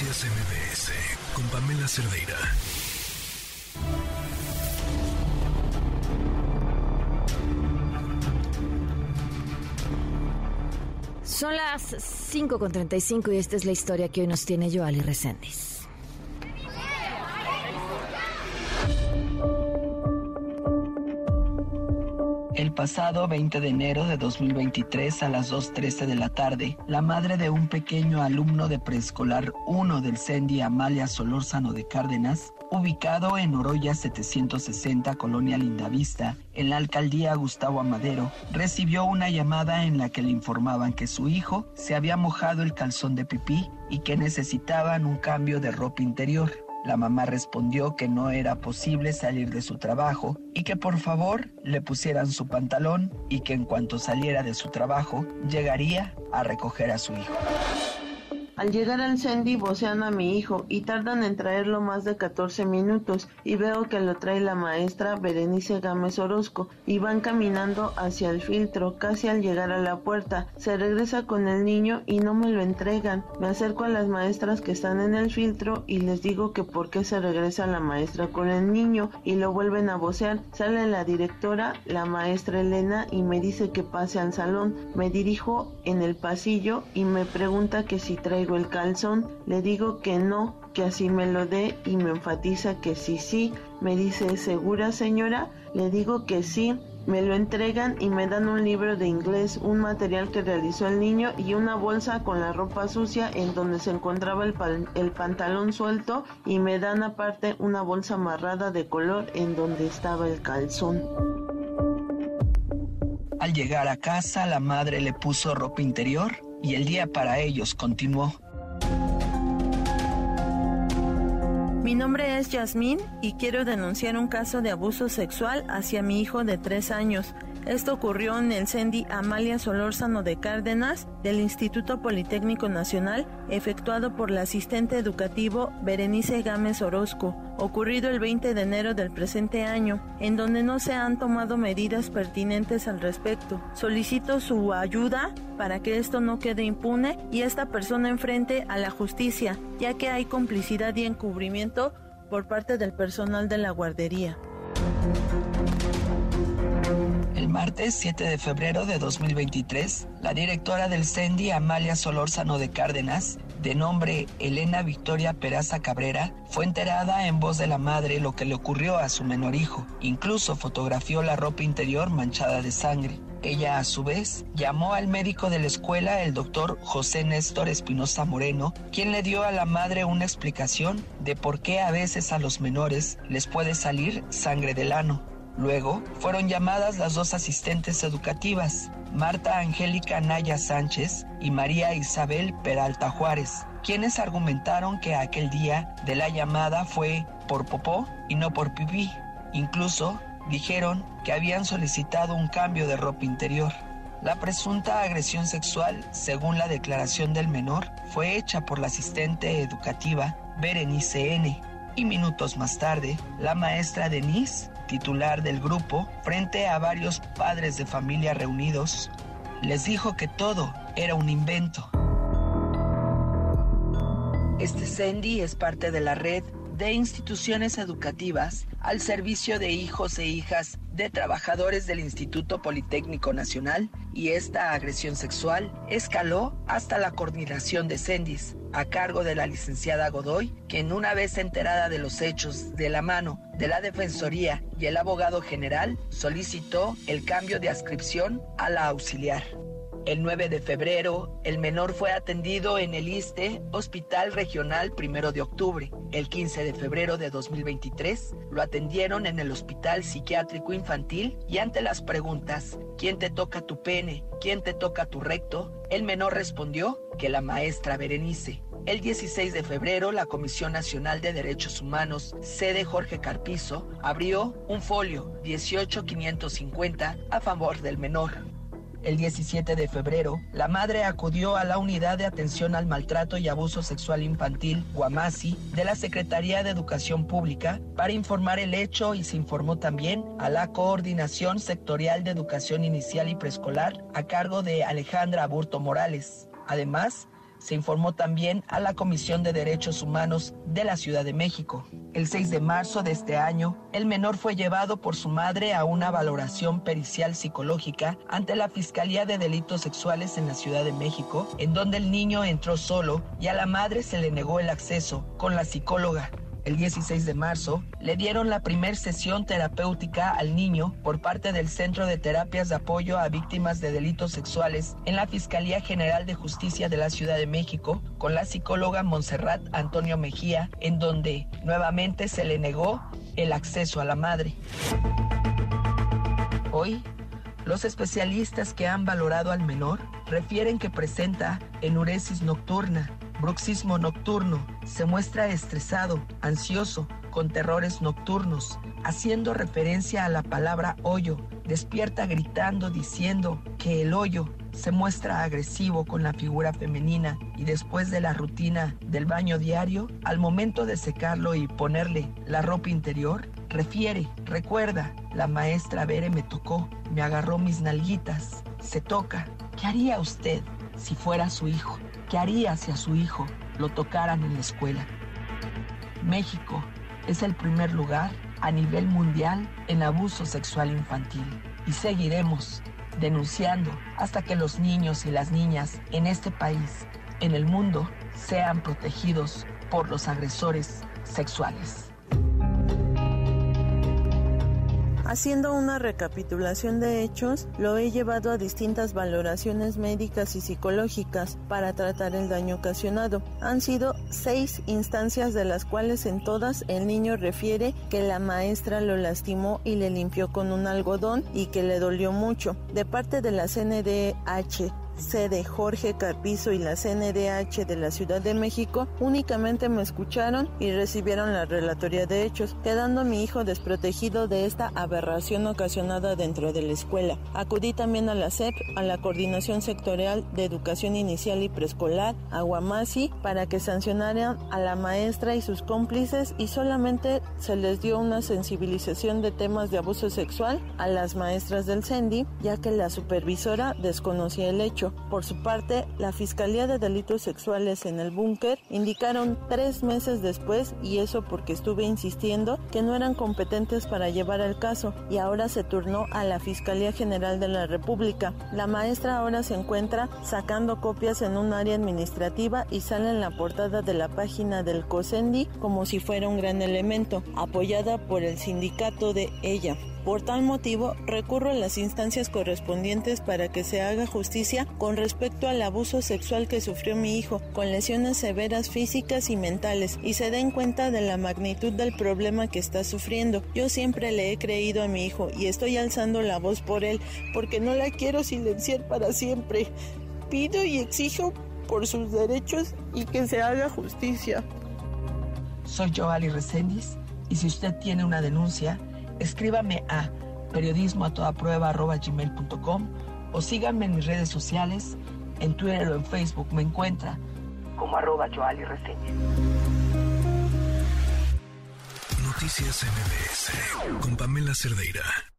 Noticias MBS con Pamela Cerdeira. Son las 5.35 y esta es la historia que hoy nos tiene Joali Reséndiz. El pasado 20 de enero de 2023 a las 2.13 de la tarde, la madre de un pequeño alumno de preescolar 1 del CENDI Amalia Solórzano de Cárdenas, ubicado en Oroya 760, Colonia Lindavista, en la alcaldía Gustavo Amadero, recibió una llamada en la que le informaban que su hijo se había mojado el calzón de pipí y que necesitaban un cambio de ropa interior. La mamá respondió que no era posible salir de su trabajo y que por favor le pusieran su pantalón y que en cuanto saliera de su trabajo llegaría a recoger a su hijo. Al llegar al Sandy vocean a mi hijo y tardan en traerlo más de 14 minutos y veo que lo trae la maestra Berenice Gámez Orozco y van caminando hacia el filtro casi al llegar a la puerta. Se regresa con el niño y no me lo entregan. Me acerco a las maestras que están en el filtro y les digo que por qué se regresa la maestra con el niño y lo vuelven a vocear. Sale la directora, la maestra Elena y me dice que pase al salón. Me dirijo en el pasillo y me pregunta que si traigo el calzón, le digo que no, que así me lo dé y me enfatiza que sí, sí. Me dice, ¿segura señora? Le digo que sí. Me lo entregan y me dan un libro de inglés, un material que realizó el niño y una bolsa con la ropa sucia en donde se encontraba el, el pantalón suelto y me dan aparte una bolsa amarrada de color en donde estaba el calzón. Al llegar a casa, la madre le puso ropa interior y el día para ellos continuó. Mi nombre es Yasmín y quiero denunciar un caso de abuso sexual hacia mi hijo de tres años. Esto ocurrió en el CENDI Amalia Solórzano de Cárdenas del Instituto Politécnico Nacional, efectuado por la asistente educativo Berenice Gámez Orozco, ocurrido el 20 de enero del presente año, en donde no se han tomado medidas pertinentes al respecto. Solicito su ayuda para que esto no quede impune y esta persona enfrente a la justicia, ya que hay complicidad y encubrimiento por parte del personal de la guardería martes 7 de febrero de 2023, la directora del CENDI, Amalia Solórzano de Cárdenas, de nombre Elena Victoria Peraza Cabrera, fue enterada en voz de la madre lo que le ocurrió a su menor hijo. Incluso fotografió la ropa interior manchada de sangre. Ella, a su vez, llamó al médico de la escuela, el doctor José Néstor Espinosa Moreno, quien le dio a la madre una explicación de por qué a veces a los menores les puede salir sangre del ano. Luego fueron llamadas las dos asistentes educativas, Marta Angélica Naya Sánchez y María Isabel Peralta Juárez, quienes argumentaron que aquel día de la llamada fue por popó y no por pipí. Incluso dijeron que habían solicitado un cambio de ropa interior. La presunta agresión sexual, según la declaración del menor, fue hecha por la asistente educativa Berenice N. Y minutos más tarde, la maestra Denise titular del grupo, frente a varios padres de familia reunidos, les dijo que todo era un invento. Este CENDI es parte de la red de instituciones educativas al servicio de hijos e hijas de trabajadores del Instituto Politécnico Nacional y esta agresión sexual escaló hasta la coordinación de CENDIS a cargo de la licenciada Godoy, quien una vez enterada de los hechos de la mano de la Defensoría y el abogado general solicitó el cambio de adscripción a la auxiliar. El 9 de febrero, el menor fue atendido en el ISTE, Hospital Regional Primero de Octubre. El 15 de febrero de 2023, lo atendieron en el Hospital Psiquiátrico Infantil y ante las preguntas, ¿quién te toca tu pene? ¿Quién te toca tu recto? El menor respondió que la maestra Berenice. El 16 de febrero, la Comisión Nacional de Derechos Humanos, sede Jorge Carpizo, abrió un folio 18550 a favor del menor. El 17 de febrero, la madre acudió a la Unidad de Atención al Maltrato y Abuso Sexual Infantil, Guamasi, de la Secretaría de Educación Pública, para informar el hecho y se informó también a la Coordinación Sectorial de Educación Inicial y Preescolar, a cargo de Alejandra Aburto Morales. Además, se informó también a la Comisión de Derechos Humanos de la Ciudad de México. El 6 de marzo de este año, el menor fue llevado por su madre a una valoración pericial psicológica ante la Fiscalía de Delitos Sexuales en la Ciudad de México, en donde el niño entró solo y a la madre se le negó el acceso con la psicóloga el 16 de marzo, le dieron la primer sesión terapéutica al niño por parte del Centro de Terapias de Apoyo a Víctimas de Delitos Sexuales en la Fiscalía General de Justicia de la Ciudad de México con la psicóloga Montserrat Antonio Mejía, en donde nuevamente se le negó el acceso a la madre. Hoy, los especialistas que han valorado al menor refieren que presenta enuresis nocturna, bruxismo nocturno, se muestra estresado, ansioso, con terrores nocturnos, haciendo referencia a la palabra hoyo, despierta gritando diciendo que el hoyo se muestra agresivo con la figura femenina y después de la rutina del baño diario, al momento de secarlo y ponerle la ropa interior, refiere, recuerda, la maestra Bere me tocó, me agarró mis nalguitas, se toca. ¿Qué haría usted si fuera su hijo? ¿Qué haría si a su hijo lo tocaran en la escuela? México es el primer lugar a nivel mundial en abuso sexual infantil y seguiremos denunciando hasta que los niños y las niñas en este país, en el mundo, sean protegidos por los agresores sexuales. Haciendo una recapitulación de hechos, lo he llevado a distintas valoraciones médicas y psicológicas para tratar el daño ocasionado. Han sido seis instancias de las cuales en todas el niño refiere que la maestra lo lastimó y le limpió con un algodón y que le dolió mucho. De parte de la CNDH sede Jorge Carpizo y la CNDH de la Ciudad de México únicamente me escucharon y recibieron la relatoría de hechos, quedando mi hijo desprotegido de esta aberración ocasionada dentro de la escuela. Acudí también a la SEP, a la Coordinación Sectorial de Educación Inicial y Preescolar, Aguamasi, para que sancionaran a la maestra y sus cómplices y solamente se les dio una sensibilización de temas de abuso sexual a las maestras del CENDI, ya que la supervisora desconocía el hecho. Por su parte, la Fiscalía de Delitos Sexuales en el búnker indicaron tres meses después, y eso porque estuve insistiendo, que no eran competentes para llevar el caso y ahora se turnó a la Fiscalía General de la República. La maestra ahora se encuentra sacando copias en un área administrativa y sale en la portada de la página del COSENDI como si fuera un gran elemento, apoyada por el sindicato de ella. Por tal motivo, recurro a las instancias correspondientes para que se haga justicia con respecto al abuso sexual que sufrió mi hijo, con lesiones severas físicas y mentales, y se den cuenta de la magnitud del problema que está sufriendo. Yo siempre le he creído a mi hijo y estoy alzando la voz por él, porque no la quiero silenciar para siempre. Pido y exijo por sus derechos y que se haga justicia. Soy Joali y si usted tiene una denuncia, escríbame a periodismo a toda prueba gmail.com o síganme en mis redes sociales, en Twitter o en Facebook me encuentra como arroba Joali Noticias MBS con Pamela Cerdeira.